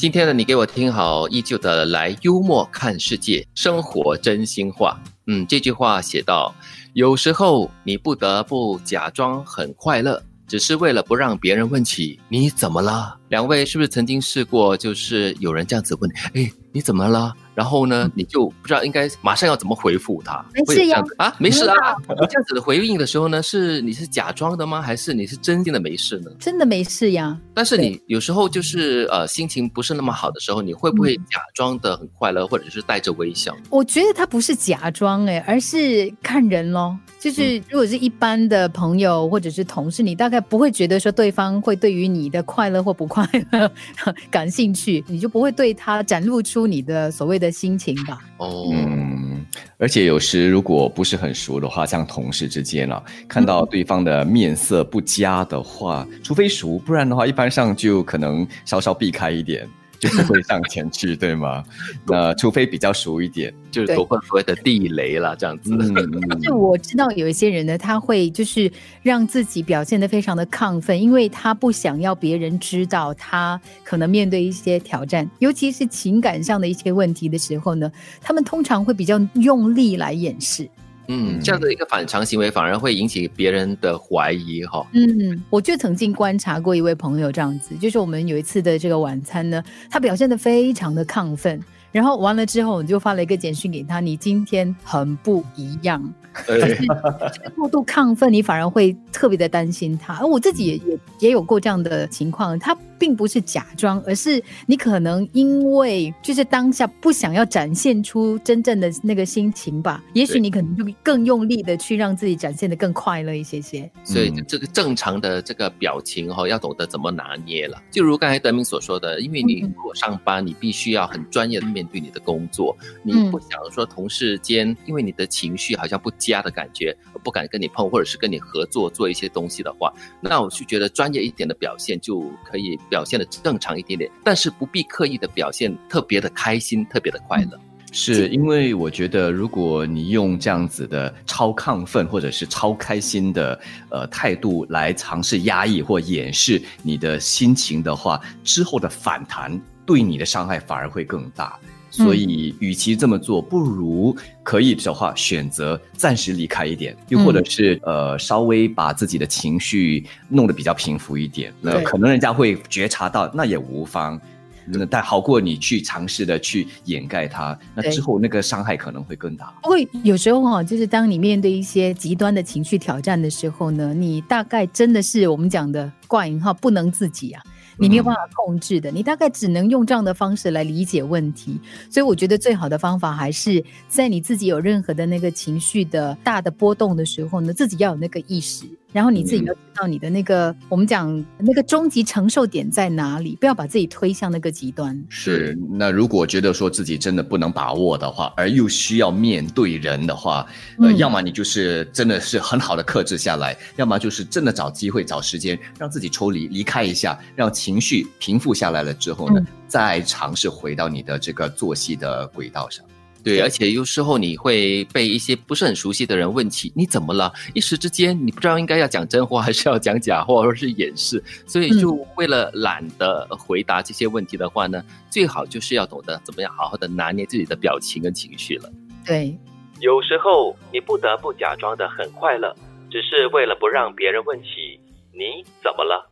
今天呢，你给我听好，依旧的来幽默看世界，生活真心话。嗯，这句话写到，有时候你不得不假装很快乐，只是为了不让别人问起你怎么了。两位是不是曾经试过，就是有人这样子问，哎，你怎么了？然后呢，你就不知道应该马上要怎么回复他。没事呀，啊，没事啊。这样子的回应的时候呢，是你是假装的吗？还是你是真心的没事呢？真的没事呀。但是你有时候就是呃心情不是那么好的时候，你会不会假装的很快乐，或者是带着微笑？我觉得他不是假装哎，而是看人咯。就是如果是一般的朋友或者是同事，你大概不会觉得说对方会对于你的快乐或不快乐 感兴趣，你就不会对他展露出你的所谓的心情吧？哦，嗯，而且有时如果不是很熟的话，像同事之间啊，看到对方的面色不佳的话，除非熟，不然的话，一般上就可能稍稍避开一点。就是会上前去，对吗？那除非比较熟一点，就是躲过所谓的地雷了，这样子。就我知道有一些人呢，他会就是让自己表现的非常的亢奋，因为他不想要别人知道他可能面对一些挑战，尤其是情感上的一些问题的时候呢，他们通常会比较用力来掩饰。嗯，这样的一个反常行为反而会引起别人的怀疑哈。嗯，我就曾经观察过一位朋友这样子，就是我们有一次的这个晚餐呢，他表现的非常的亢奋，然后完了之后我就发了一个简讯给他，你今天很不一样。就是过度亢奋，你反而会特别的担心他。而我自己也也也有过这样的情况，他并不是假装，而是你可能因为就是当下不想要展现出真正的那个心情吧。也许你可能就更用力的去让自己展现的更快乐一些些。所以这个正常的这个表情哈，要懂得怎么拿捏了。就如刚才德明所说的，因为你如果上班，你必须要很专业的面对你的工作，你不想说同事间因为你的情绪好像不。佳的感觉，不敢跟你碰，或者是跟你合作做一些东西的话，那我就觉得专业一点的表现就可以表现的正常一点点，但是不必刻意的表现特别的开心、特别的快乐。是因为我觉得，如果你用这样子的超亢奋或者是超开心的呃态度来尝试压抑或掩饰你的心情的话，之后的反弹对你的伤害反而会更大。所以，与其这么做，不如可以的话选择暂时离开一点，又或者是呃稍微把自己的情绪弄得比较平复一点。那可能人家会觉察到，那也无妨。那但好过你去尝试的去掩盖它，那之后那个伤害可能会更大。不过有时候哈，就是当你面对一些极端的情绪挑战的时候呢，你大概真的是我们讲的挂引号不能自己啊。你没有办法控制的，你大概只能用这样的方式来理解问题。所以我觉得最好的方法还是在你自己有任何的那个情绪的大的波动的时候呢，自己要有那个意识。然后你自己要知道你的那个，我们讲那个终极承受点在哪里，不要把自己推向那个极端。是，那如果觉得说自己真的不能把握的话，而又需要面对人的话，呃，要么你就是真的是很好的克制下来，要么就是真的找机会、找时间，让自己抽离、离开一下，让情绪平复下来了之后呢，再尝试回到你的这个作息的轨道上。对，而且有时候你会被一些不是很熟悉的人问起，你怎么了？一时之间你不知道应该要讲真话还是要讲假话，或者是掩饰，所以就为了懒得回答这些问题的话呢，最好就是要懂得怎么样好好的拿捏自己的表情跟情绪了。对，有时候你不得不假装的很快乐，只是为了不让别人问起你怎么了。